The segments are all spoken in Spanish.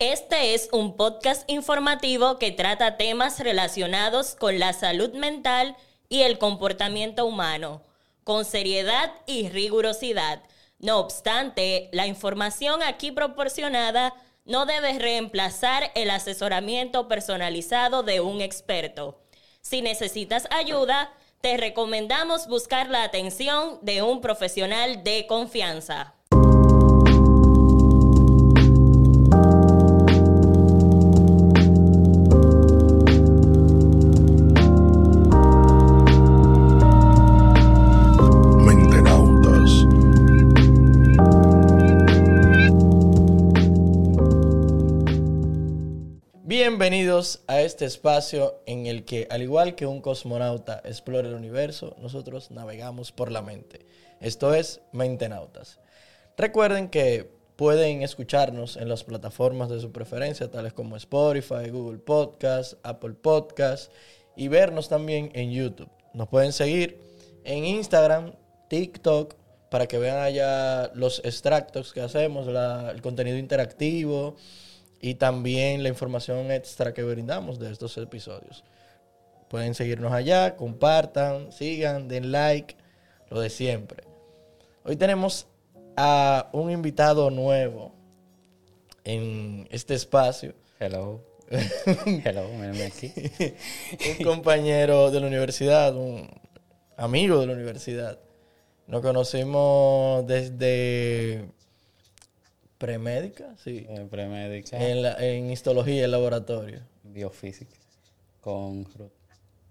Este es un podcast informativo que trata temas relacionados con la salud mental y el comportamiento humano, con seriedad y rigurosidad. No obstante, la información aquí proporcionada no debe reemplazar el asesoramiento personalizado de un experto. Si necesitas ayuda, te recomendamos buscar la atención de un profesional de confianza. Bienvenidos a este espacio en el que, al igual que un cosmonauta explora el universo, nosotros navegamos por la mente. Esto es Mentenautas. Recuerden que pueden escucharnos en las plataformas de su preferencia, tales como Spotify, Google Podcast, Apple Podcast, y vernos también en YouTube. Nos pueden seguir en Instagram, TikTok, para que vean allá los extractos que hacemos, el contenido interactivo y también la información extra que brindamos de estos episodios. Pueden seguirnos allá, compartan, sigan, den like, lo de siempre. Hoy tenemos a un invitado nuevo en este espacio, Hello. Hello, mírenme aquí. un compañero de la universidad, un amigo de la universidad. Nos conocimos desde premédica, sí, Eh, Premédica, en, la- en histología, el laboratorio. biofísica. Con Ruth.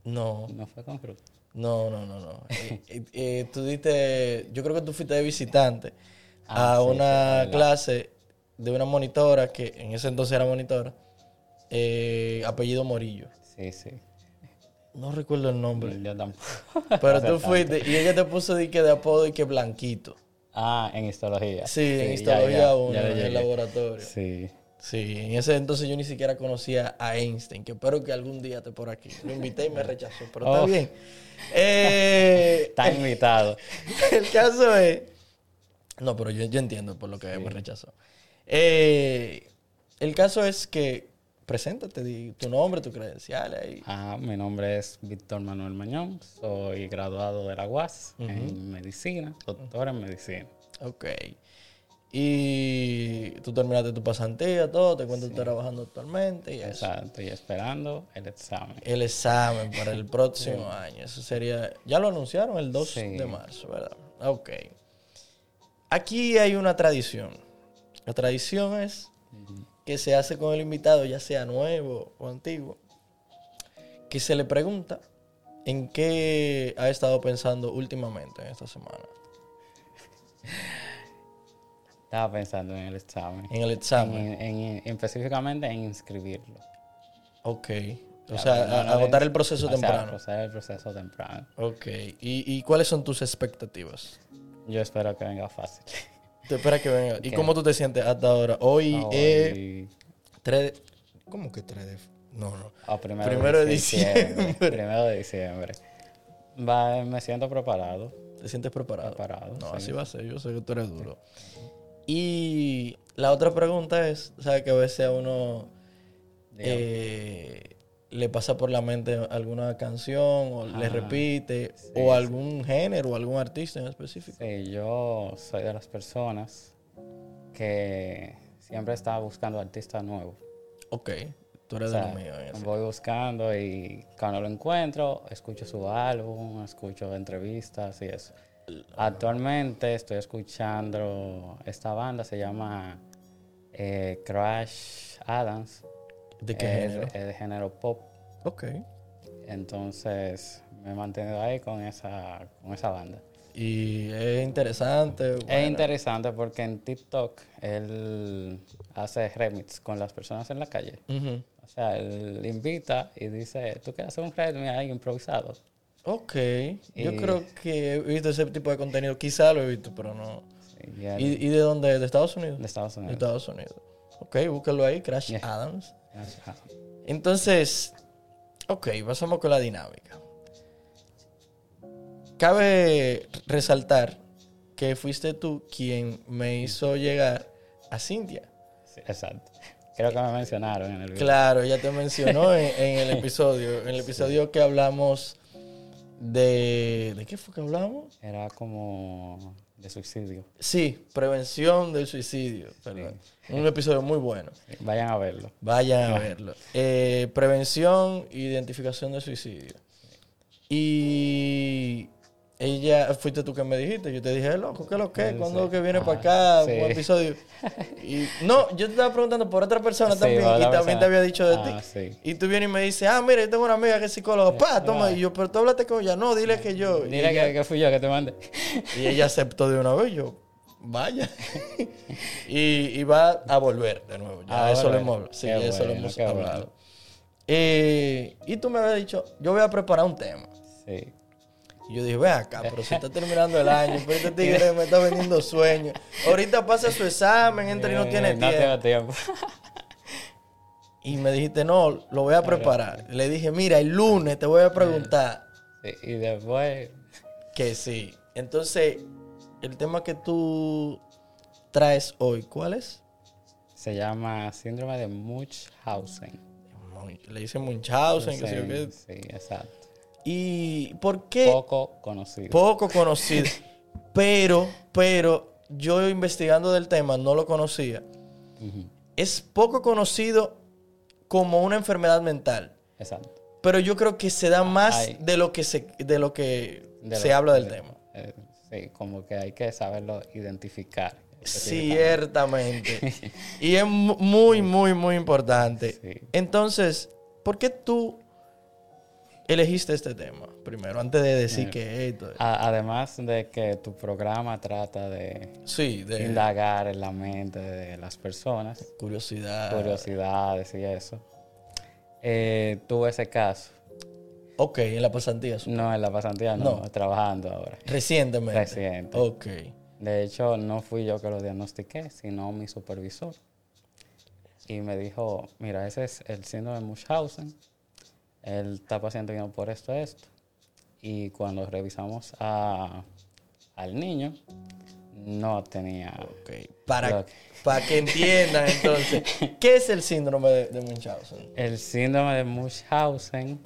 No, No fue con Ruth. no, no, no, no. Eh, tú diste, yo creo que tú fuiste de visitante Ah, a sí, una clase de una monitora que en ese entonces era monitora, eh, apellido Morillo. Sí, sí. No recuerdo el nombre. Yo tampoco. Pero tú fuiste y ella te puso de que de apodo y que blanquito. Ah, en histología. Sí, en histología ya, 1, ya le en el laboratorio. Sí. Sí, en ese entonces yo ni siquiera conocía a Einstein, que espero que algún día esté por aquí. Lo invité y me rechazó, pero está Oh. bien. Eh, Está invitado. el caso es... No, pero yo, yo entiendo por lo que me rechazó. Eh, el caso es que, preséntate, di tu nombre, tu credencial ahí. Ah, mi nombre es Víctor Manuel Mañón. Soy graduado de la UAS en medicina, doctor en medicina. Ok. Y tú terminaste tu pasantía, todo, te cuento que estás trabajando actualmente y eso. Exacto. Estoy esperando el examen. El examen para el próximo año. Eso sería. Ya lo anunciaron el 2 Sí. de marzo, ¿verdad? Ok. Aquí hay una tradición. La tradición es que se hace con el invitado, ya sea nuevo o antiguo, que se le pregunta en qué ha estado pensando últimamente en esta semana. Estaba pensando en el examen. En el examen. En, en- específicamente en inscribirlo. Ok. O Ya, sea, a- agotar el proceso o sea, temprano. proceder el proceso temprano. Ok. ¿Y, y cuáles son tus expectativas? Yo espero que venga fácil. Te espera que venga. ¿Y cómo tú te sientes hasta ahora? Hoy Hoy- es 3 de- ¿Cómo que 3 de... No, no. primero, primero de de diciembre. diciembre. primero de diciembre. Va, me siento preparado. ¿Te sientes preparado? Preparado, No, sí. así va a ser. Yo sé que tú eres duro. Y la otra pregunta es, ¿sabes que a veces a uno eh, le pasa por la mente alguna canción o le repite sí, o algún género o algún artista en específico? Sí, yo soy de las personas que siempre está buscando artistas nuevos. Ok, tú eres O de lo mío en voy buscando y cuando lo encuentro, escucho su álbum, escucho entrevistas y eso. Actualmente estoy escuchando esta banda, se llama eh, Crash Adams. ¿De qué es, género? es de género pop. Ok. Entonces me he mantenido ahí con esa, con esa banda. Y es interesante. Es interesante porque en TikTok él hace remix con las personas en la calle. O sea, él invita y dice, ¿tú quieres hacer un remix ahí improvisado? Ok, yo creo que he visto ese tipo de contenido. Quizá lo he visto, pero no. Sí, y ¿Y, de dónde? ¿De Estados Unidos? de Estados De Unidos. Estados Unidos. Ok, búscalo ahí, Crash Yeah. Adams. Ajá. Entonces, ok, pasamos con la dinámica. Cabe resaltar que fuiste tú quien me hizo llegar a Cintia. Sí, exacto. Creo que me mencionaron en el video. Claro, ella te mencionó en, en el episodio, en el episodio que hablamos de... ¿De qué fue que hablamos? Era como de suicidio. Sí, prevención del suicidio. Un episodio muy bueno. Vayan a verlo. Vayan a verlo. Eh, prevención e identificación del suicidio. Y ella, fuiste tú que me dijiste, yo te dije, loco, ¿qué es lo que? Sí, ¿Cuándo sí. que viene Ajá, para acá? sí. Un episodio. Y, no, yo te estaba preguntando por otra persona Sí, también y también te había dicho de Ah, ti. Y tú vienes y me dices, ah, mira, yo tengo una amiga que es psicóloga. Pa, toma. Y yo, pero tú hablaste con ella. No, dile que yo. Dile ella- que, que fui yo que te mandé. y ella aceptó de una vez. Yo, vaya. y, y va a volver de nuevo. Ya Ah, eso lo hemos hablado. Sí, Qué eso lo bueno, hemos bueno. hablado. Eh, y tú me habías dicho, yo voy a preparar un tema. Sí. Y yo dije, ven acá, pero si está terminando el año, pero este tigre me está vendiendo sueños. Ahorita pasa su examen, entra y no Eh, tiene No tiempo. tiempo. Y me dijiste, no, lo voy a preparar. Le dije, mira, el lunes te voy a preguntar. Sí, y después, Que sí. Entonces, el tema que tú traes hoy, ¿cuál es? se llama síndrome de Munchausen. Le dicen Munchausen, que sé yo Sí, sí, exacto. ¿Y por qué? Poco conocido. Poco conocido. pero, pero, yo investigando del tema no lo conocía. Es poco conocido como una enfermedad mental. Exacto. Pero yo creo que se da más Ay. de lo que se, de lo que De se lo- habla del de- tema. eh, sí, como que hay que saberlo identificar. Ciertamente. y es mu- muy, muy, muy importante. Sí. Entonces, ¿por qué tú elegiste este tema? Primero, antes de decir que esto. Además de que tu programa trata de Sí, de indagar en la mente de las personas, curiosidad. curiosidades y eso. Eh, tuve ese caso, Ok, en la pasantía. su- no en la pasantía, no, No. trabajando ahora. Recientemente. Reciente. Ok. De hecho, no fui yo que lo diagnostiqué, sino mi supervisor. Y me dijo, mira, ese es el síndrome de Munchausen. Él está paciente por esto, esto. Y cuando revisamos a- al niño, no tenía... ok. Para, Lo- para que entiendan entonces, ¿qué es el síndrome de, de Munchausen? El síndrome de Munchausen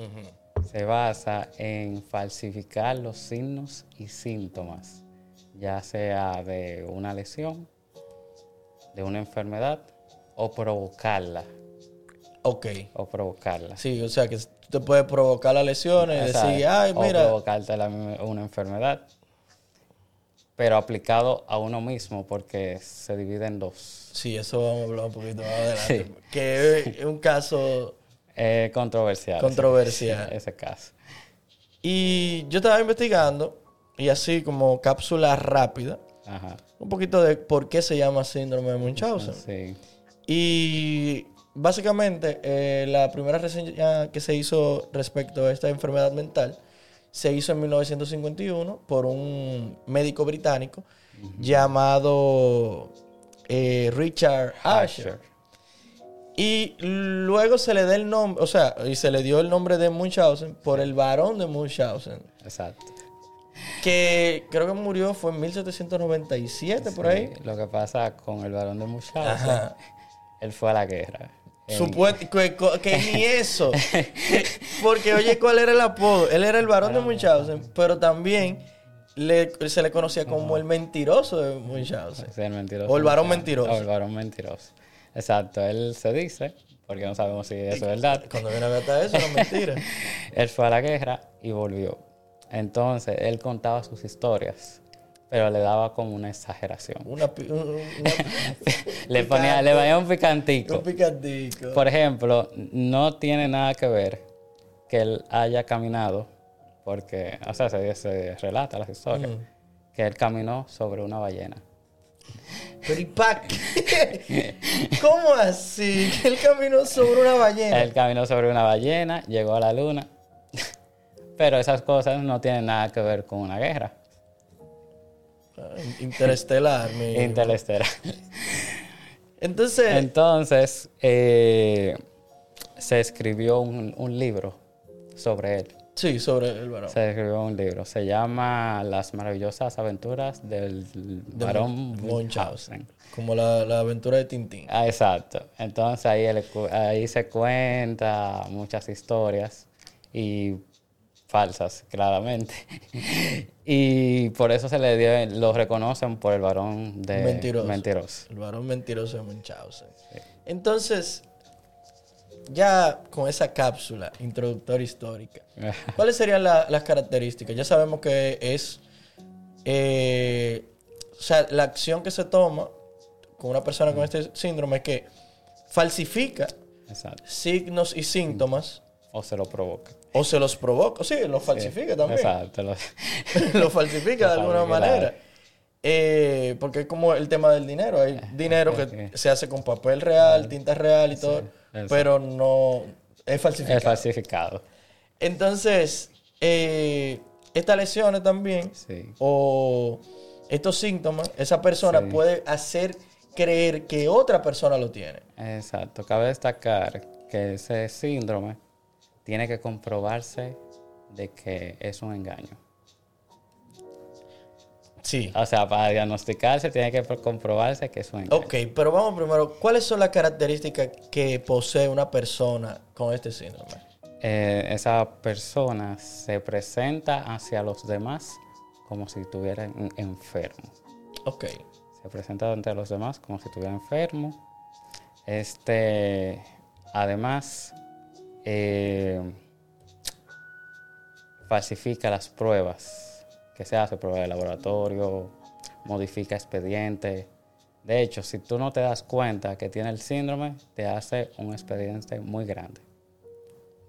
se basa en falsificar los signos y síntomas, ya sea de una lesión, de una enfermedad o provocarla. Ok. O provocarla. Sí, o sea que te puede provocar las lesiones y decir, ay, O mira. provocarte la- una enfermedad. Pero aplicado a uno mismo porque se divide en dos. Sí, eso vamos a hablar un poquito más adelante. Sí. Que es un caso. Controversial. ese- Controversial. Ese, caso. Y yo estaba investigando, y así como cápsula rápida, Ajá. un poquito de por qué se llama síndrome de Munchausen. Sí. Y básicamente, eh, la primera reseña que se hizo respecto a esta enfermedad mental se hizo en 1951 por un médico británico llamado eh, Richard Asher. Y luego se le da el nombre, o sea, y se le dio el nombre de Munchausen por el varón de Munchausen, Exacto. que creo que murió fue en 1797 por ahí. Sí, Lo que pasa con el varón de Munchausen, Ajá. él fue a la guerra. Supuesto, que, que ni eso. Que- porque oye, ¿cuál era el apodo? Él era el varón de Munchausen, pero también le- se le conocía como el mentiroso de Munchausen. Sí, el mentiroso. O el varón mentiroso. O el varón mentiroso. Exacto, él se dice, porque no sabemos si eso es verdad. Cuando viene a ver hasta eso, no es mentira. Él fue a la guerra y volvió. Entonces, él contaba sus historias, pero le daba como una exageración. Una, una- Le ponía, le ponía un picantico. un picantico. Por ejemplo, no tiene nada que ver que él haya caminado, porque, o sea, se, se relata las historias, que él caminó sobre una ballena. Pero ¿y pa' qué? ¿Cómo así? Que él caminó sobre una ballena. Él caminó sobre una ballena, llegó a la luna, pero esas cosas no tienen nada que ver con una guerra Interestelar, mi. interestelar. Entonces, Entonces, eh, se escribió un, un libro sobre él. Sí, sobre el varón. Se escribió un libro. Se llama Las maravillosas aventuras del varón Munchausen. Como la, la aventura de Tintín. Ah, exacto. Entonces ahí, él ahí se cuenta muchas historias y falsas, claramente. y por eso se le dio, lo reconocen por el varón de Mentiroso. mentiroso. El varón mentiroso de Munchausen. Entonces, ya con esa cápsula introductoria histórica, ¿cuáles serían la- las características? Ya sabemos que es, eh, o sea, la acción que se toma con una persona con este síndrome es que falsifica Exacto. signos y síntomas O se lo provoca. O se los provoca, sí, los falsifica también. Exacto. lo- lo falsifica de alguna manera. Eh, porque es como el tema del dinero. Hay dinero que se hace con papel real, tinta real y todo, exacto. pero no es falsificado. es falsificado. Entonces, eh, estas lesiones también, Sí. o estos síntomas, esa persona puede hacer creer que otra persona lo tiene. Exacto. Cabe destacar que ese síndrome tiene que comprobarse de que es un engaño. Sí. O sea, para diagnosticarse tiene que comprobarse que es un engaño. Ok, pero vamos primero, ¿cuáles son las características que posee una persona con este síndrome? Eh, esa persona se presenta hacia los demás como si estuviera en- enfermo. Ok. Se presenta ante los demás como si estuviera enfermo. Este, además, eh, falsifica las pruebas que se hace, prueba de laboratorio, modifica expediente. De hecho, si tú no te das cuenta que tiene el síndrome, te hace un expediente muy grande.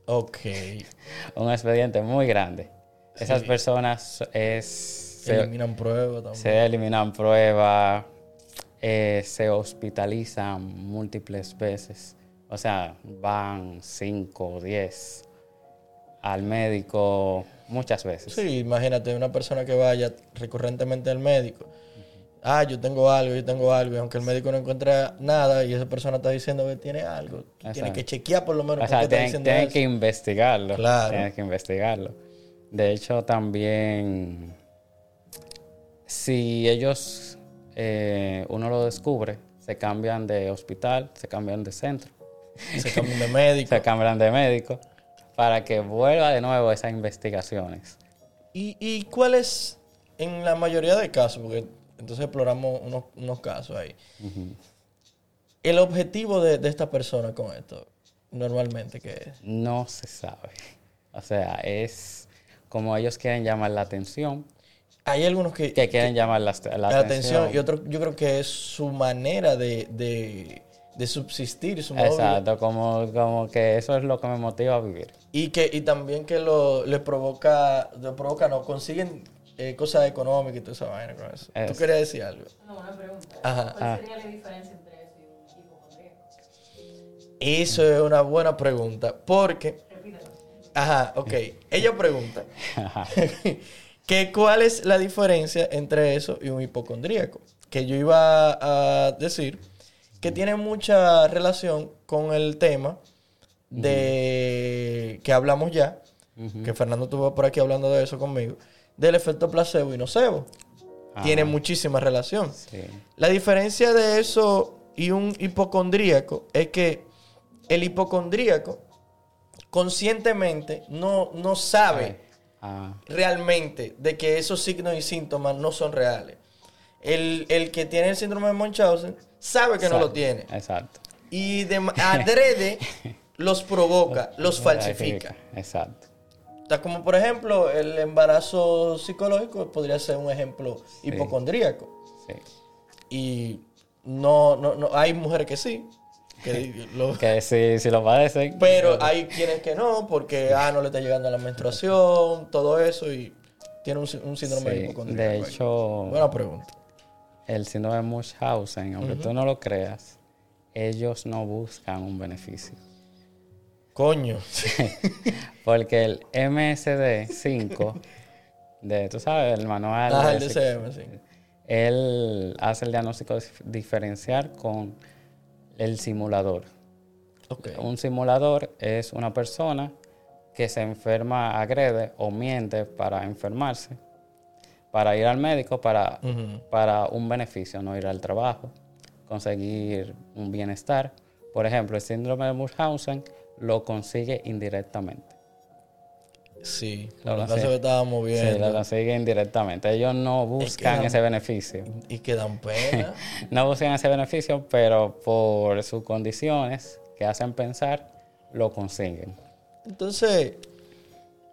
Ok. Un expediente muy grande. Esas personas es, se- Eliminan pruebas también. se eliminan pruebas, eh, se hospitalizan múltiples veces. O sea, van 5 o 10 al médico muchas veces. Sí, imagínate una persona que vaya recurrentemente al médico. Ah, yo tengo algo, yo tengo algo. Y aunque el médico no encuentra nada y esa persona está diciendo que tiene algo, Exacto. que chequear por lo menos O sea, tienen, eso. que investigarlo. Claro. Tienen que investigarlo. De hecho, también, si ellos, eh, uno lo descubre, se cambian de hospital, se cambian de centro, Se cambian de médico. se cambian de médico, para que vuelva de nuevo esas investigaciones. ¿Y, ¿Y cuál es, en la mayoría de casos, porque entonces exploramos unos, unos casos ahí, el objetivo de, de esta persona con esto, normalmente, que es? No se sabe. O sea, es como ellos quieren llamar la atención, Hay algunos que, que quieren llamar la, la la atención. atención y otro yo creo que es su manera de, de, de subsistir, su modo de- Exacto, como, como que eso es lo que me motiva a vivir. Y que y también que lo le provoca, le provoca, no, consiguen eh, cosas económicas y toda esa vaina con eso. ¿Tú Es- querías decir algo? No, una pregunta. Ajá. ¿Cuál Ah. sería la diferencia entre eso y un hipocondríaco? Eso es una buena pregunta, porque... Ajá, ok. Ella pregunta que cuál es la diferencia entre eso y un hipocondríaco. Que yo iba a decir que tiene mucha relación con el tema de que hablamos ya, que Fernando estuvo por aquí hablando de eso conmigo, del efecto placebo y nocebo. Tiene muchísima relación. Sí. La diferencia de eso y un hipocondríaco es que el hipocondríaco conscientemente no, no sabe Ah, realmente de que esos signos y síntomas no son reales. El, el que tiene el síndrome de Munchausen sabe que no lo tiene. Exacto. Y de adrede los provoca, los falsifica. Exacto. O sea, como por ejemplo el embarazo psicológico podría ser un ejemplo hipocondríaco. Sí. Y no, no, no, hay mujeres que sí, que lo- Que si, si lo padecen. pero hay quienes que no, porque ah, no le está llegando la menstruación, todo eso, y tiene un, sí- un síndrome Sí, de hipocondríaco. de hecho, Buena pregunta. El síndrome de Munchausen, aunque tú no lo creas, ellos no buscan un beneficio. Coño. Porque el MSD5, de, tú sabes, el manual. Ah, el DCM, sí. Él hace el diagnóstico dif- diferencial con el simulador. Ok. Un simulador es una persona que se enferma, agrede o miente para enfermarse, para ir al médico, para, para un beneficio, no ir al trabajo, conseguir un bienestar. Por ejemplo, el síndrome de Munchausen lo consigue indirectamente. Sí, la que estábamos Sí, viendo. lo consigue indirectamente. Ellos no buscan dan- ese beneficio. Y que dan pena. no buscan ese beneficio, pero por sus condiciones que hacen pensar, lo consiguen. Entonces,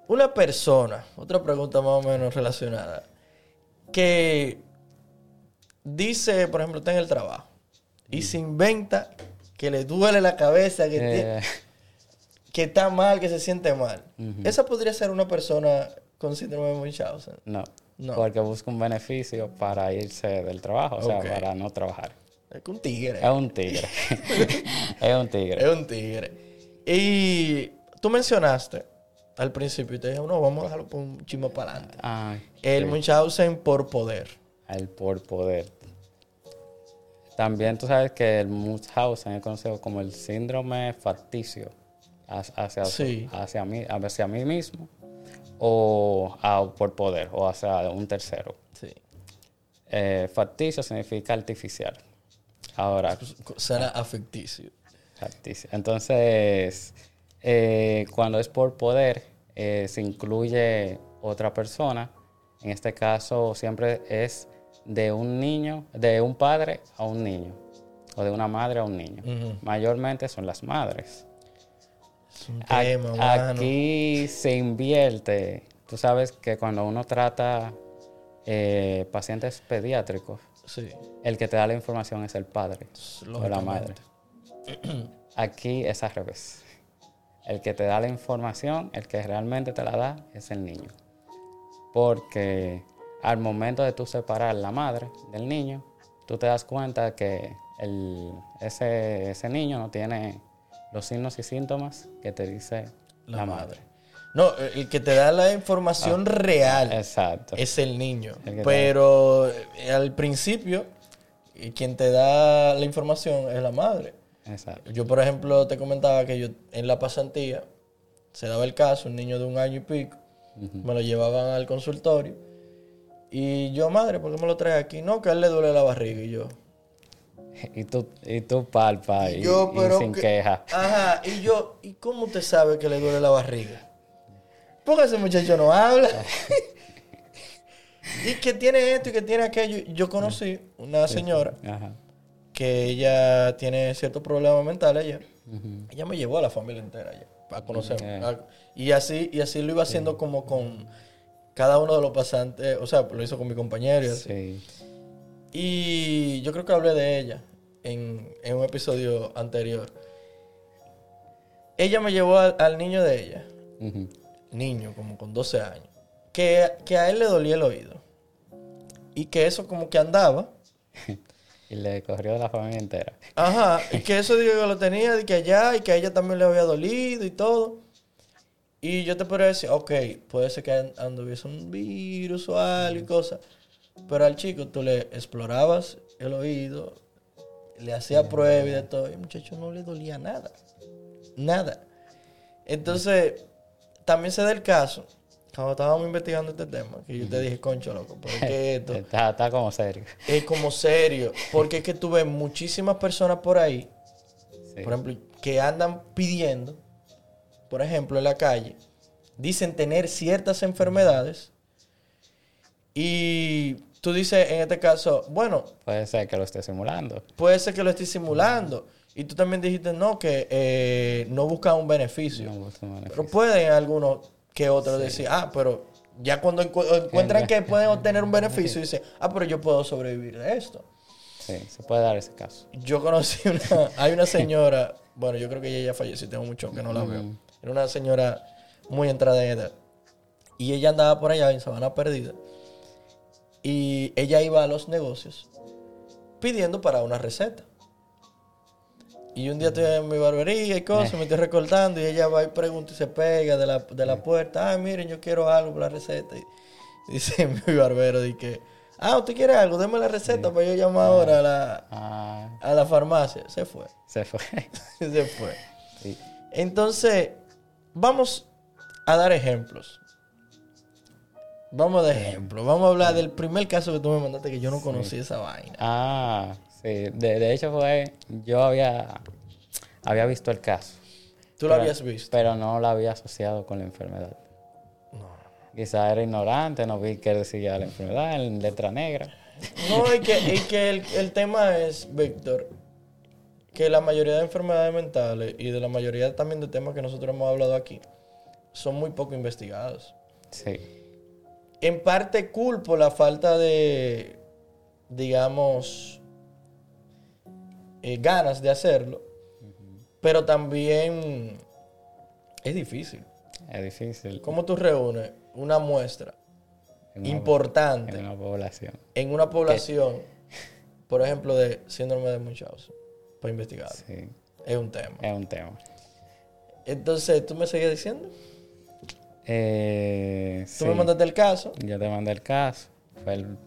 una persona, otra pregunta más o menos relacionada, que dice, por ejemplo, está en el trabajo y se inventa que le duele la cabeza, que, Eh, que está mal, que se siente mal. Esa podría ser una persona con síndrome de Munchausen. no, No. porque busca un beneficio para irse del trabajo, o sea, para no trabajar. Es que un tigre. Es un tigre. es un tigre. Es un tigre. Y tú mencionaste al principio y te dije, no, vamos a dejarlo por un chismo para adelante. Ay, El sí. Munchausen por poder. El por poder. También tú sabes que el Munchausen es conocido como el síndrome facticio hacia, Sí. hacia, mí, hacia mí mismo o a- por poder o hacia un tercero. Sí. Eh, facticio significa artificial. Ahora, Suena afecticio. facticio. Entonces, eh, cuando es por poder, eh, se incluye otra persona. En este caso, siempre es de un niño, de un padre a un niño, o de una madre a un niño. Mayormente son las madres. Es un A- tema, mano. Aquí se invierte. Tú sabes que cuando uno trata eh, pacientes pediátricos, Sí. el que te da la información es el padre o la madre. Aquí es al revés. El que te da la información, el que realmente te la da, es el niño. Porque al momento de tú separar la madre del niño, tú te das cuenta que el- ese, ese niño no tiene los signos y síntomas que te dice la, madre. No, el que te da la información real Exacto. es el niño. El que te Pero eh, al principio, eh, quien te da la información es la madre. Exacto. Yo, por ejemplo, te comentaba que yo en la pasantía se daba el caso, un niño de un año y pico, me lo llevaban al consultorio. Y yo, madre, ¿por qué me lo traes aquí? No, que a él le duele la barriga. Y yo, Y tú, y tú palpa y, yo, y sin que- queja. Ajá, y yo, ¿y cómo usted sabe que le duele la barriga? Porque ese muchacho no habla. y que tiene esto y que tiene aquello. Yo conocí una señora Ajá. Que ella tiene ciertos problemas mentales ella. Ella me llevó a la familia entera allá a conocer. A- y así y así lo iba haciendo como con cada uno de los pasantes, o sea, lo hizo con mi compañero y así. Sí. Y yo creo que hablé de ella en, en un episodio anterior. Ella me llevó al, al niño de ella, niño como con 12 años, que, que a él le dolía el oído. Y que eso como que andaba. Y le corrió de la familia entera. Ajá, y que eso digo que lo tenía de que allá y que a ella también le había dolido y todo. Y yo te podría decir, ok, puede ser que and- anduviese un virus o algo y cosas. Pero al chico tú le explorabas el oído, le hacía pruebas y de todo, y al muchacho no le dolía nada. Nada. Entonces, también se da el caso, cuando estábamos investigando este tema, que yo te dije, concho, loco, porque esto Está, está como serio. es como serio. Porque es que tuve muchísimas personas por ahí, Sí. por ejemplo, que andan pidiendo, por ejemplo, en la calle, dicen tener ciertas enfermedades y tú dices en este caso, bueno, Puede ser que lo esté simulando. puede ser que lo estoy simulando. Y tú también dijiste, no, que eh, no buscan un beneficio. No busca un beneficio. Pero pueden algunos que otros decir, ah, pero ya cuando encu- encuentran que pueden obtener un beneficio, dicen, ah, pero yo puedo sobrevivir de esto. Sí, se puede dar ese caso. Yo conocí una, hay una señora, bueno, yo creo que ella ya falleció, tengo mucho que no la veo. Era una señora muy entrada en edad. Y ella andaba por allá en Sabana Perdida. Y ella iba a los negocios pidiendo para una receta. Y un día estoy en mi barbería y cosas, me estoy recortando y ella va y pregunta y se pega de la, de la puerta, ah, miren, yo quiero algo para la receta. Y dice mi barbero, de que, ah, ¿usted quiere algo? Deme la receta para yo llamar ahora a la, Ah, a la farmacia. Se fue. se fue. Se fue. Sí. Entonces, vamos a dar ejemplos. Vamos a dar ejemplos. Vamos a hablar del primer caso que tú me mandaste que yo no conocí esa vaina. Ah, sí. De, de hecho fue, yo había, había visto el caso. Tú lo habías visto. Pero no lo había asociado con la enfermedad. Quizá era ignorante, no vi que decía la enfermedad en letra negra. No, y que, y que el, el tema es, Víctor, que la mayoría de enfermedades mentales y de la mayoría también de temas que nosotros hemos hablado aquí son muy poco investigados. Sí, En parte culpo la falta de, digamos, eh, ganas de hacerlo, pero también es difícil. es difícil. ¿Cómo tú reúnes una muestra en una- importante en una población. en una población, por ejemplo, de síndrome de Munchausen, para investigar? Sí, Es un tema. es un tema. Entonces, ¿tú me seguías diciendo? Eh, Tú sí, me mandaste el caso. Yo te mandé el caso. Fue el-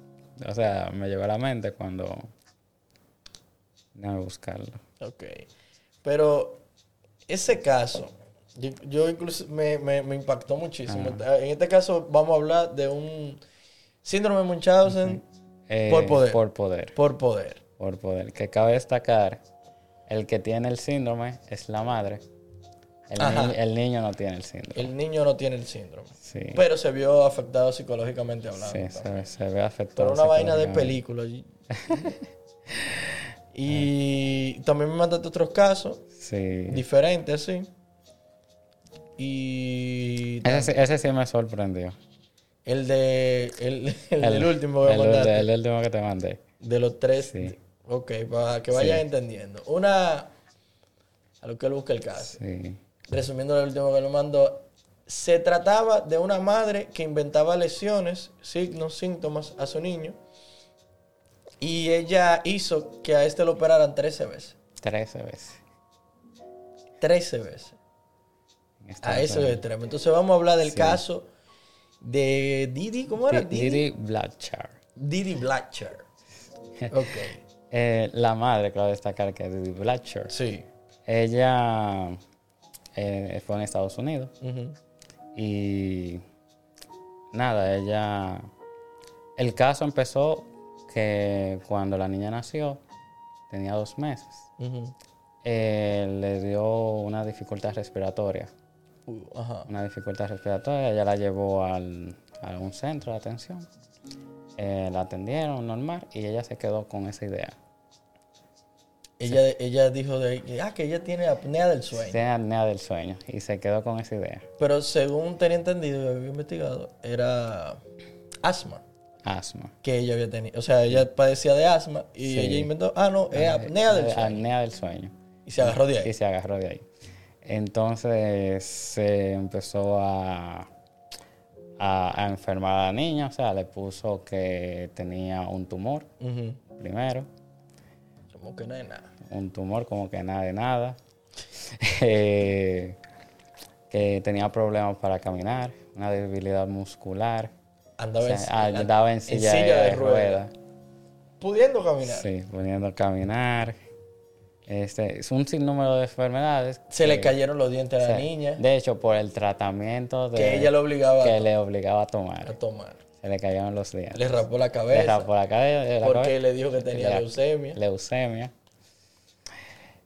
o sea, me llegó a la mente cuando... Déjame buscarlo. Ok. Pero ese caso, yo, yo incluso me, me- me impactó muchísimo. En este caso vamos a hablar de un síndrome de Munchausen Eh, Por poder. Por poder. por poder. Por poder. Que cabe destacar, el que tiene el síndrome es la madre. El, Ajá. ni- el niño no tiene el síndrome. El niño no tiene el síndrome. Sí, Pero se vio afectado psicológicamente hablando. sí, se, se ve afectado. Pero una vaina de película. y también me mandaste otros casos Sí. diferentes, sí. Y Ese, sí- ese sí me sorprendió. el de el, el del último que mandaste. el último que te mandé. De los tres. Sí. Ok, para que vayan Sí. entendiendo. Una, a lo que él busca el caso. Sí. Resumiendo el último que lo mandó, se trataba de una madre que inventaba lesiones, signos, síntomas a su niño. Y ella hizo que a este lo operaran 13 veces. 13 veces. 13 veces. en A Estados ese Unidos. extremo. Entonces vamos a hablar del Sí. caso de Didi, ¿cómo era? Di- Didi. Didi Blanchard. Didi Blatcher. Ok. Eh, la madre, claro destacar que es Didi Blanchard. Sí. Ella eh, fue en Estados Unidos y nada, ella... El caso empezó que cuando la niña nació, tenía dos meses, eh, le dio una dificultad respiratoria. Uh, ajá. Una dificultad respiratoria, ella la llevó al, a un centro de atención. Eh, la atendieron normal y ella se quedó con esa idea. Ella, ella dijo de ah, que ella tiene apnea del sueño. Tiene apnea del sueño y se quedó con esa idea. Pero según tenía entendido y había investigado, era asma Asma. que ella había tenido. O sea, ella padecía de asma y Sí. ella inventó, ah, no, es apnea del sueño. Apnea del sueño. Y se agarró de Y ahí. se agarró de ahí. Entonces se empezó a, a, a enfermar a la niña, o sea, le puso que tenía un tumor primero, Como que no hay nada. Un tumor como que nada de nada, Eh, que tenía problemas para caminar, una debilidad muscular, Andaba o en, sea, en- andaba en silla, de, ruedas. Pudiendo caminar. Sí, pudiendo caminar. Este, es un sinnúmero de enfermedades. Se le cayeron los dientes a o la sea, niña De hecho, por el tratamiento de, que ella lo obligaba que a, le obligaba a a tomar. Se le cayeron los dientes. Le rapó la Le cabeza rapó la porque cabeza. le dijo que tenía Le- leucemia. Leucemia.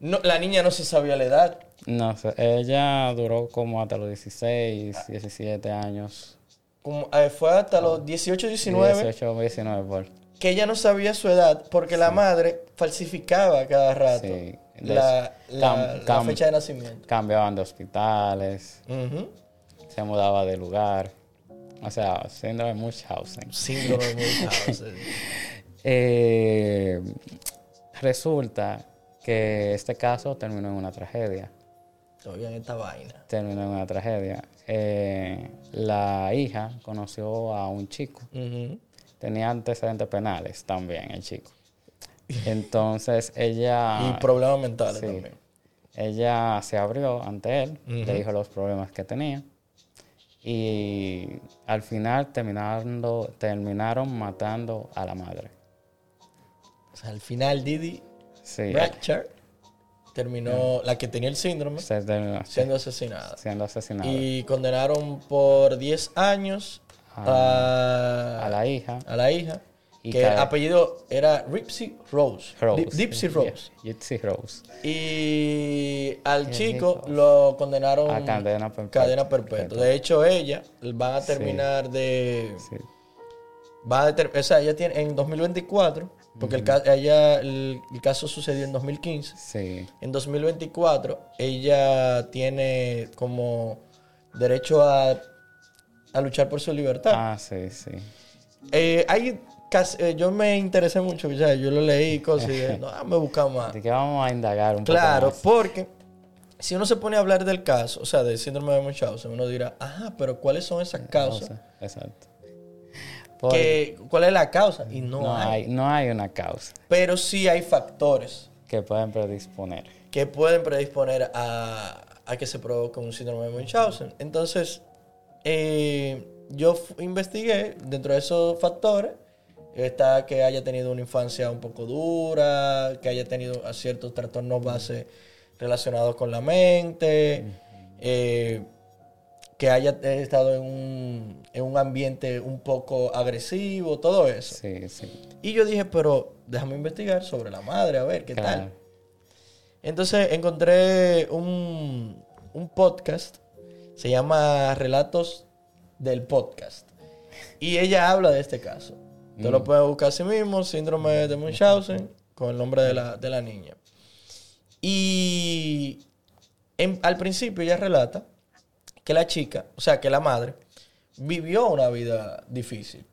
No, la niña no se sabía la edad. No ella duró como hasta los 16, 17 años. Como, eh, fue hasta los 18, 19 18, 19 por. que ella no sabía su edad porque la madre falsificaba cada rato Sí. la, la- la fecha de nacimiento. Cambiaban de hospitales, se mudaba de lugar. O sea, síndrome de Munchausen. Síndrome de Munchausen. Eh, resulta que este caso terminó en una tragedia. Todavía en esta vaina. Terminó en una tragedia. Eh, la hija conoció a un chico. Tenía antecedentes penales también el chico. Entonces ella... y problemas mentales sí. también. Ella se abrió ante él, le dijo los problemas que tenía. Y al final terminando, terminaron matando a la madre. O sea, al final Didi Sí, terminó, la que tenía el síndrome, Se siendo asesinada. siendo. Y condenaron por 10 años a, a la hija. a la hija, Y que el apellido era Ripsy Rose. Rose. Dip- Dipsy Rose. Yeah, Rose. Y al chico lo condenaron A cadena perpetua. cadena perpetua. De hecho, ella van a terminar de. Sí. Va a deter- o sea, ella tiene en 2024, porque el, ca- ella, el, el caso sucedió en 2015. Sí. En 2024, ella tiene como derecho a, a luchar por su libertad. Ah, sí, sí. Eh, hay eh, yo me interesé mucho, sea, yo lo leí y cosas y no, me buscar más. Así que vamos a indagar un Claro, poco más. porque si uno se pone a hablar del caso, o sea, del síndrome de Munchausen, uno dirá, ajá, pero ¿cuáles son esas causas? Causa, Exacto. Que, ¿Cuál es la causa? Y no, no, hay. hay, no hay una causa Pero sí hay factores que pueden predisponer. que pueden predisponer a, a que se provoque un síndrome de Munchausen. Entonces, eh, yo investigué dentro de esos factores. Está que haya tenido una infancia un poco dura, que haya tenido ciertos trastornos base relacionados con la mente, eh, que haya estado en un, en un ambiente un poco agresivo, todo eso. Sí, sí. Y yo dije, pero déjame investigar sobre la madre, a ver qué Claro. tal. Entonces encontré un, un podcast, se llama Relatos del Podcast. Y ella habla de este caso. Usted lo puede buscar a sí mismo, síndrome de Munchausen, con el nombre de la, de la niña. Y en- al principio ella relata que la chica, o sea, que la madre, vivió una vida difícil.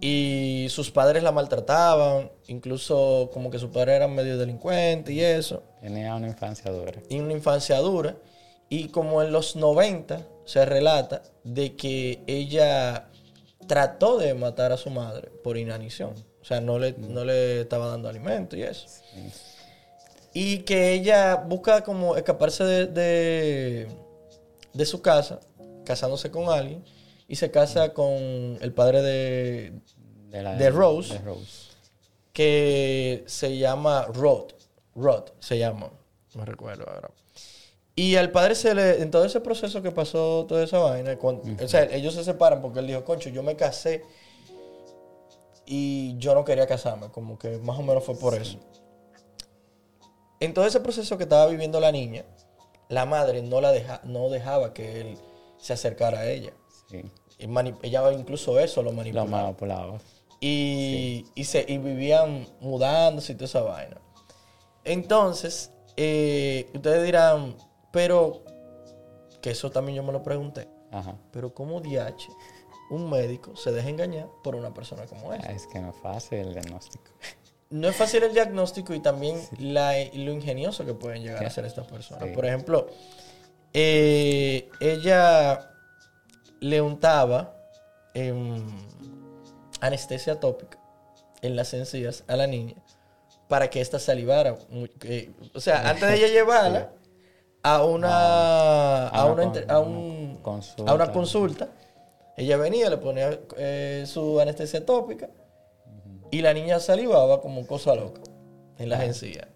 Y sus padres la maltrataban, incluso como que su padre era medio delincuente y eso Tenía una infancia dura. y una infancia dura. Y como en los 90 se relata de que ella trató de matar a su madre por inanición. O sea, no le, no le estaba dando alimento y eso. Y que ella busca como escaparse de, de, de su casa, casándose con alguien, y se casa con el padre de, De, la, De Rose. de Rose. que se llama Rod. Rod se llama. No recuerdo ahora. Y al padre se le, en todo ese proceso que pasó, toda esa vaina, cuando- o sea, ellos se separan porque él dijo, concho, yo me casé y yo no quería casarme, como que más o menos fue por eso. En todo ese proceso que estaba viviendo la niña, la madre no, la deja, no dejaba que él se acercara a ella. Sí. Ella incluso eso lo Lo manipulaba. manipulaba. Y, y, se, y vivían mudándose y toda esa vaina. Entonces, eh, ustedes dirán, pero, que eso también yo me lo pregunté, Ajá. pero ¿cómo DH un médico se deja engañar por una persona como esa? Es que no es fácil el diagnóstico. No es fácil el diagnóstico y también la- lo ingenioso que pueden llegar a ser estas personas. Sí. Por ejemplo, eh, ella le untaba em, anestesia tópica en las encías a la niña para que ésta salivara. que- o sea, antes de ella llevarla a una, a, una a un- a una consulta, ella venía, le ponía eh, su anestesia tópica y la niña salivaba como cosa loca en las encías.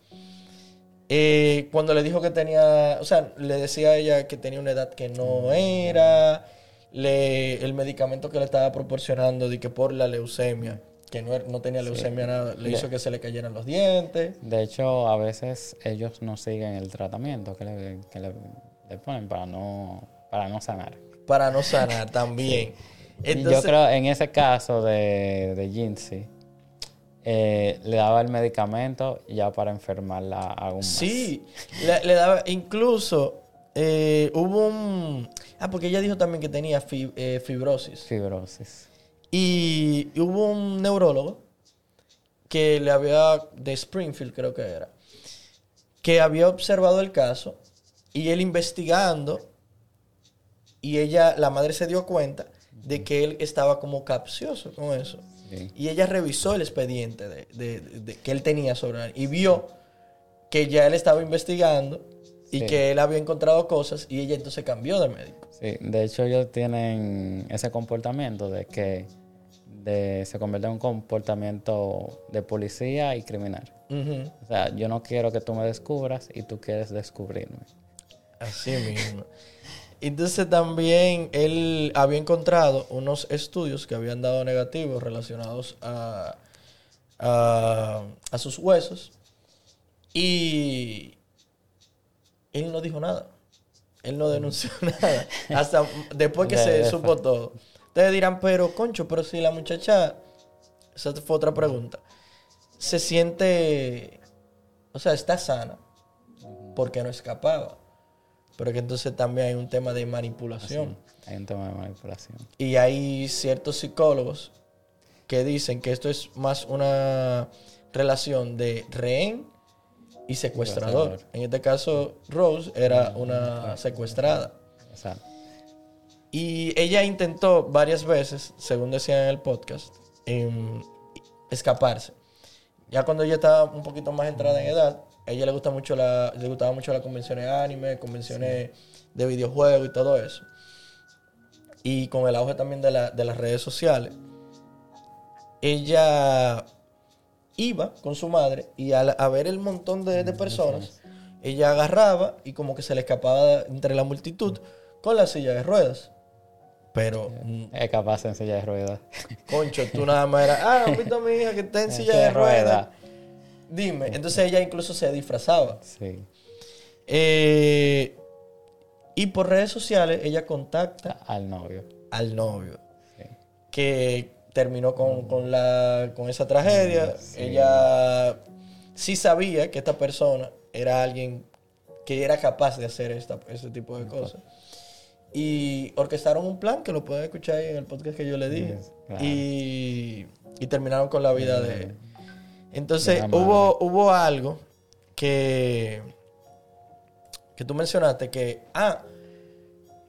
Eh, cuando le dijo que tenía, o sea, le decía a ella que tenía una edad que no era, le, el medicamento que le estaba proporcionando de que por la leucemia, que no, era- no tenía leucemia nada, le hizo que se le cayeran los dientes. De hecho, a veces ellos no siguen el tratamiento que le, que le, le ponen para no, para no sanar. Para no sanar también. yo creo en ese caso de, de eh, le daba el medicamento ya para enfermarla aún más. Sí, le, le daba, incluso eh, hubo un... Ah, porque ella dijo también que tenía eh, fibrosis. Fibrosis. Y hubo un neurólogo que le había, de Springfield creo que era, que había observado el caso y él investigando y ella, la madre se dio cuenta de que él estaba como capcioso con eso. Y ella revisó el expediente de, de- de- de- que él tenía sobre él y vio que ya él estaba investigando y Sí. que él había encontrado cosas y ella entonces cambió de médico. Sí, de hecho ellos tienen ese comportamiento de que de- se convierte en un comportamiento de policía y criminal. O sea, yo no quiero que tú me descubras y tú quieres descubrirme. Así mismo. Entonces también él había encontrado unos estudios que habían dado negativos relacionados a, a, a sus huesos y él no dijo nada. Él no denunció nada. Hasta después que se supo todo. Ustedes dirán, pero concho, pero si la muchacha, esa fue otra pregunta, se siente, o sea, está sana, porque no escapaba. Pero que entonces también hay un tema de manipulación. Hay un tema de manipulación. Y hay ciertos psicólogos que dicen que esto es más una relación de rehén y secuestrador. Secuestrador. En este caso, Rose era una secuestrada. Y ella intentó varias veces, según decían en el podcast, em, escaparse. Ya cuando ella estaba un poquito más entrada en edad, a ella le gusta mucho la, le gustaba mucho las convenciones de anime, convenciones de videojuegos y todo eso. Y con el auge también de, la- de las redes sociales, ella iba con su madre y al a ver el montón de, de personas, ella agarraba y como que se le escapaba entre la multitud con la silla de ruedas. Pero, mm, es capaz en silla de ruedas. concho, tú nada más eras, ah, ¿has visto a mi hija que está en silla de ruedas. Dime. Entonces ella incluso se disfrazaba. Sí. Eh, y por redes sociales ella contacta Al novio. al novio. Sí. que terminó con, con la, con esa tragedia. Sí. Ella sí sabía que esta persona era alguien que era capaz de hacer esta, este tipo de cosas. Y orquestaron un plan que lo pueden escuchar ahí en el podcast que yo le dije. Claro. y, y terminaron con la vida de él. Entonces hubo, hubo algo que, que tú mencionaste que, ah,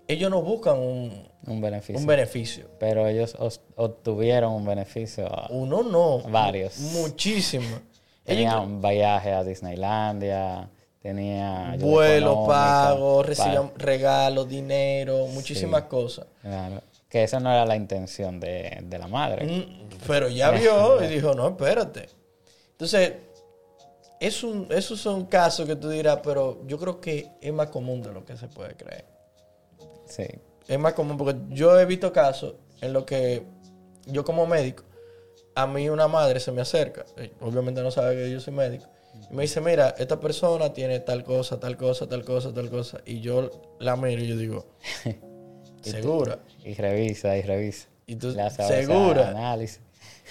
ellos no buscan un, Un beneficio. un beneficio. Pero ellos os- obtuvieron un beneficio. Uno no. Varios. Muchísimo. Tenía Ella un viaje a Disneylandia, tenía ayuda vuelo económica, pago, pa- recibían regalos, dinero, muchísimas cosas. Claro. Que esa no era la intención de, de la madre. Mm, Pero ya vio y dijo, no, espérate. Entonces, es un, esos son casos que tú dirás, pero yo creo que es más común de lo que se puede creer. Sí. Es más común porque yo he visto casos en los que yo como médico, a mí una madre se me acerca, eh, obviamente no sabe que yo soy médico, y me dice, mira, esta persona tiene tal cosa, tal cosa, tal cosa, tal cosa, y yo la miro y yo digo, segura, Y revisa, y revisa. Y tú- segura. análisis.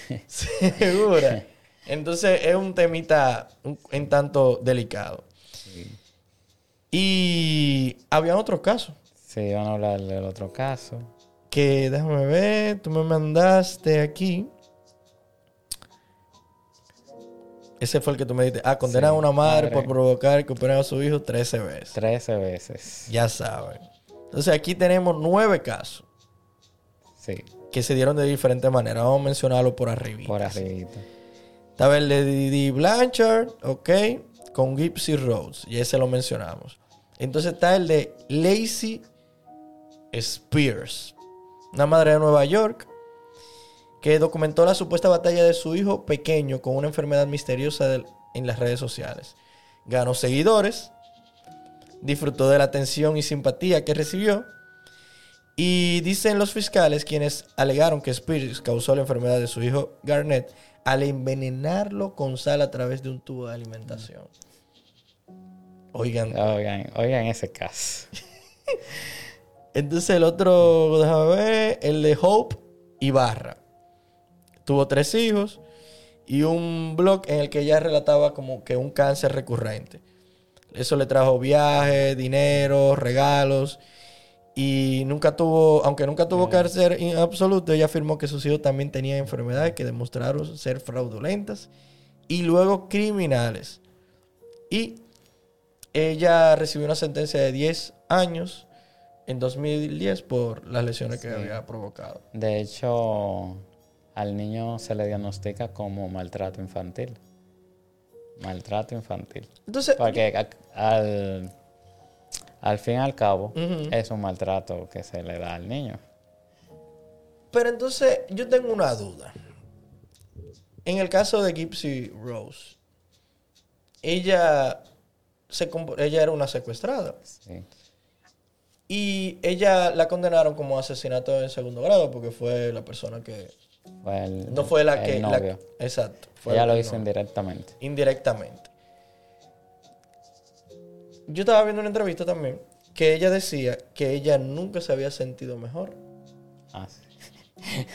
segura. Entonces es un temita un, en tanto delicado. Y había otros casos. Sí, van a hablar del otro caso. que déjame ver, tú me mandaste aquí. Ese fue el que tú me dijiste. Ah, condenar Sí, a una madre, madre. por provocar que operen a su hijo 13 veces. 13 veces. Ya saben. Entonces aquí tenemos nueve casos Sí, que se dieron de diferentes maneras. Vamos a mencionarlo por arriba. por arribita. Estaba el de Didi Blanchard, ok, con Gypsy Rose, y ese lo mencionamos. Entonces está el de Lacey Spears, una madre de Nueva York, que documentó la supuesta batalla de su hijo pequeño con una enfermedad misteriosa en las redes sociales. Ganó seguidores, disfrutó de la atención y simpatía que recibió, y dicen los fiscales, quienes alegaron que Spears causó la enfermedad de su hijo Garnett al envenenarlo con sal a través de un tubo de alimentación. Oigan, Oigan, oigan ese caso. entonces el otro, déjame ver, el de Hope Ibarra. Tuvo tres hijos y un blog en el que ella relataba como que un cáncer recurrente. Eso le trajo viajes, dinero, regalos. Y nunca tuvo, aunque nunca tuvo cáncer en absoluto, ella afirmó que sus hijos también tenían enfermedades que demostraron ser fraudulentas y luego criminales. Y ella recibió una sentencia de 10 años en 2010 por las lesiones que había provocado. De hecho, al niño se le diagnostica como maltrato infantil. Maltrato infantil. Entonces, Porque al, al fin y al cabo es un maltrato que se le da al niño. pero entonces yo tengo una duda. En el caso de Gypsy Rose, ella, se, ella era una secuestrada. Sí. Y ella la condenaron como asesinato en segundo grado porque fue la persona que... Fue el, No fue la el que... la- novio. exacto. Fue Ella la- lo hizo no, indirectamente. indirectamente. Yo estaba viendo una entrevista también que ella decía que ella nunca se había sentido mejor. Ah, sí.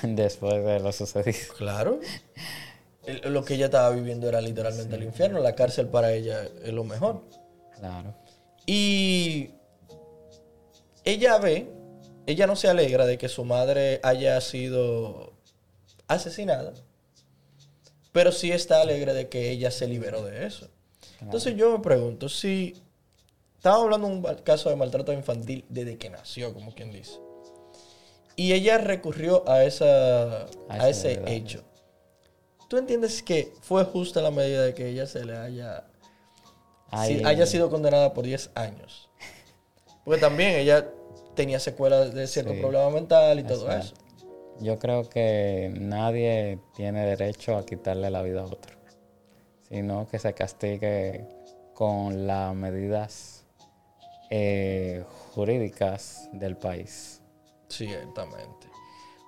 Después de lo sucedido. Claro. Lo que ella estaba viviendo era literalmente el infierno. La cárcel para ella es lo mejor. Claro. Y ella ve, ella no se alegra de que su madre haya sido asesinada, pero sí está alegre de que ella se liberó de eso. Entonces yo me pregunto si estamos hablando de un caso de maltrato infantil desde que nació, como quien dice. Y ella recurrió a, esa, A ese verdad. hecho. ¿Tú entiendes que fue justa la medida de que ella se le haya si haya sido condenada por 10 años. Porque también ella tenía secuelas de cierto Sí. problema mental y todo eso. Yo creo que nadie tiene derecho a quitarle la vida a otro, sino que se castigue con las medidas eh, jurídicas del país. Ciertamente.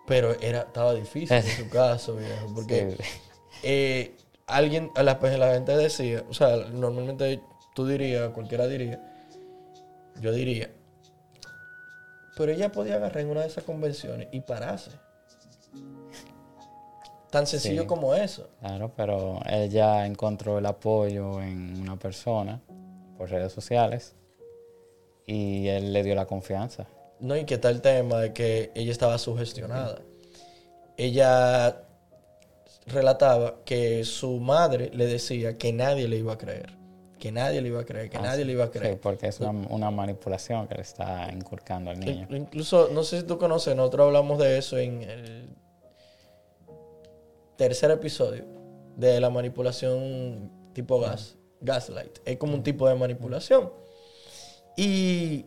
Pero era, estaba difícil en su caso, viejo. Porque Sí. eh, alguien, a la, pues, la gente decía, o sea, normalmente tú dirías, cualquiera diría, yo diría, pero ella podía agarrar en una de esas convenciones y pararse. Tan sencillo Sí. como eso. Claro, pero ella encontró el apoyo en una persona por redes sociales y él le dio la confianza. No, y que está el tema de que ella estaba sugestionada. Ella relataba que su madre le decía que nadie le iba a creer. Que nadie le iba a creer, que nadie le iba a Ah, Sí, creer. porque es una, una manipulación que le está inculcando al niño. In- Incluso, no sé si tú conoces, nosotros hablamos de eso en el tercer episodio de la manipulación tipo gas, gaslight. Es como un tipo de manipulación. Y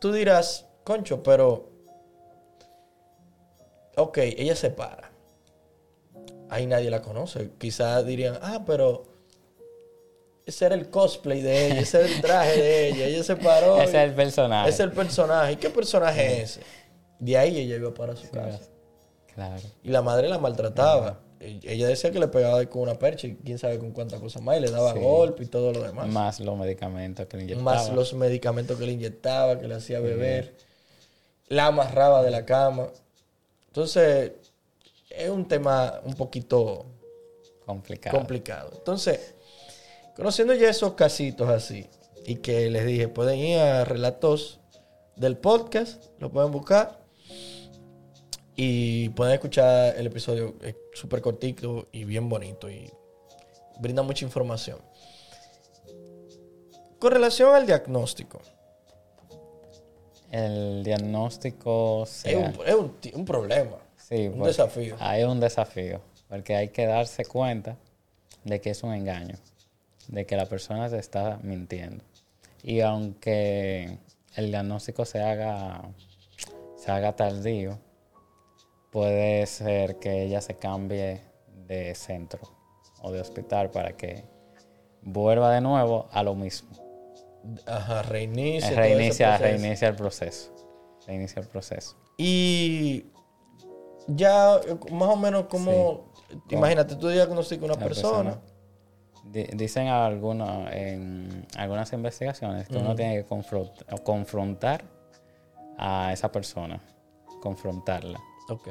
tú dirás, concho, pero, ok, ella se para. Ahí nadie la conoce. Quizás dirían, ah, pero ese era el cosplay de ella, ese era el traje de ella, ella se paró. Ese es el personaje. es el personaje. ¿Y qué personaje es ese? De ahí ella iba para su casa. Claro. Y la madre la maltrataba. Ella decía que le pegaba con una percha y quién sabe con cuántas cosas más. Y le daba Sí. golpe y todo lo demás. Más los medicamentos que le inyectaba. Más los medicamentos que le inyectaba, que le hacía beber. La amarraba de la cama. Entonces, es un tema un poquito complicado. complicado. Entonces, conociendo ya esos casitos así, y que les dije, pueden ir a relatos del podcast, lo pueden buscar, y pueden escuchar el episodio es súper cortito y bien bonito, y brinda mucha información. Con relación al diagnóstico, El diagnóstico es, sea- un, es un ti- un problema, sí, un porque desafío. Hay un desafío, porque hay que darse cuenta de que es un engaño, de que la persona se está mintiendo. Y aunque el diagnóstico se haga, se haga tardío, puede ser que ella se cambie de centro o de hospital para que vuelva de nuevo a lo mismo. Ajá, reinicia. ese reinicia, proceso. reinicia el proceso. Reinicia el proceso. Y ya eh, más o menos como, imagínate, tú diagnosticas una persona. Di- Dicen algunos, en algunas investigaciones que uno tiene que confront- confrontar a esa persona, confrontarla. Ok.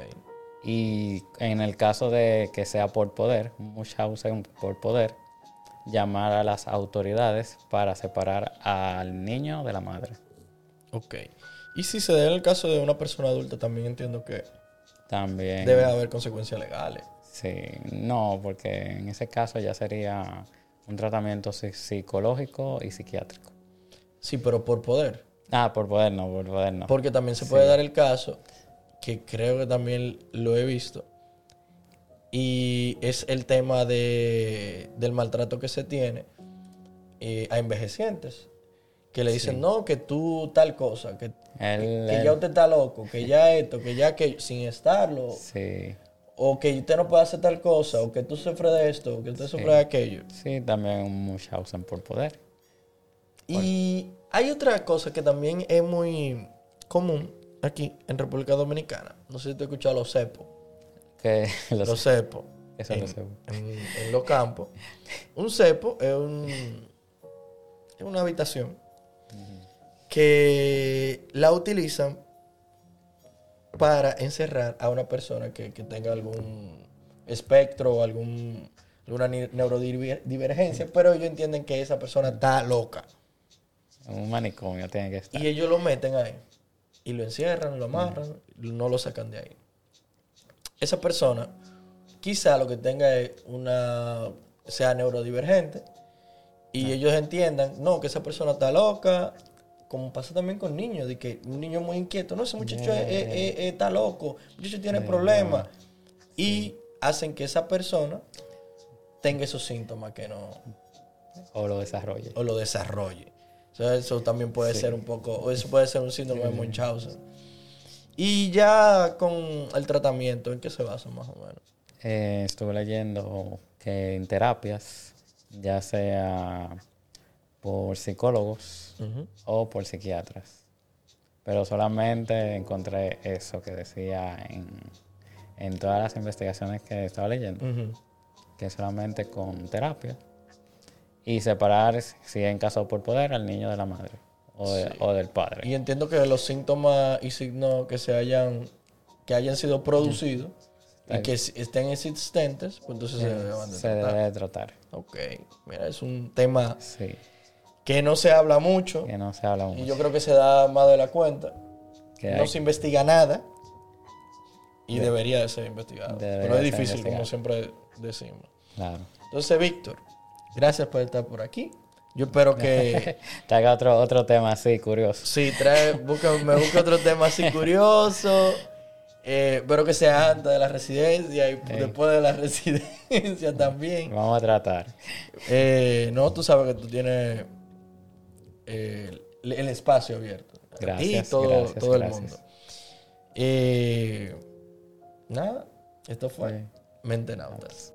Y en el caso de que sea por poder, muchas usan por poder, llamar a las autoridades para separar al niño de la madre. Ok. Y si se da en el caso de una persona adulta, también entiendo que También. debe haber consecuencias legales. Sí, no, porque en ese caso ya sería un tratamiento psi- psicológico y psiquiátrico. Sí, pero por poder. Ah, por poder no, por poder no. Porque también se puede dar el caso, que creo que también lo he visto, y es el tema de, del maltrato que se tiene eh, a envejecientes. Que le dicen, no, que tú tal cosa, que, ya usted está loco, que ya esto, que ya que sin estarlo. Sí, o que usted no puede hacer tal cosa, o que tú sufres de esto, o que usted sufre de aquello. Sí, también muchas usan por poder. Y hay otra cosa que también es muy común aquí en República Dominicana. No sé si tú has escuchado los cepos. Los, Los cepos. En, los campos. Un cepo es, un, es una habitación que la utilizan para encerrar a una persona que, que tenga algún espectro o algún, alguna neurodivergencia, pero ellos entienden que esa persona está loca. En un manicomio tiene que estar. Y ellos lo meten ahí. Y lo encierran, lo amarran, no lo sacan de ahí. Esa persona, quizá lo que tenga es una. sea neurodivergente. Y ellos entiendan, no, que esa persona está loca. Como pasa también con niños, de que un niño muy inquieto, no, ese muchacho es- es- es- está loco, el muchacho tiene problemas. Y hacen que esa persona tenga esos síntomas que no, O lo desarrolle. o lo desarrolle. Eso también puede ser un poco, o eso puede ser un síndrome de Munchausen. Y ya con el tratamiento, ¿en qué se basa más o menos? Eh, estuve leyendo que en terapias, ya sea por psicólogos o por psiquiatras, pero solamente encontré eso que decía en, en todas las investigaciones que estaba leyendo, que solamente con terapia y separar, si en caso por poder, al niño de la madre o, de- o del padre. Y entiendo que los síntomas y signos que se hayan, que hayan sido producidos y que estén existentes, pues entonces se deban de Se tratar. debe de tratar. Ok, mira, es un tema Sí, que no se habla mucho que no se habla mucho. y yo creo que se da más de la cuenta. que no hay- se investiga nada y debería de ser investigado. Debería Pero es difícil, como siempre decimos. Claro. Entonces, Víctor, gracias por estar por aquí. Yo espero que Te haga otro, otro tema así, curioso. sí, trae, busca, me busque otro tema así curioso. Eh, espero que sea antes de la residencia y después de la residencia también. Vamos a tratar. Eh, no, tú sabes que tú tienes eh, el, el espacio abierto. Ti y Gracias, todo, gracias, todo el gracias. mundo. Eh, nada, esto fue Sí. Mente Nautas.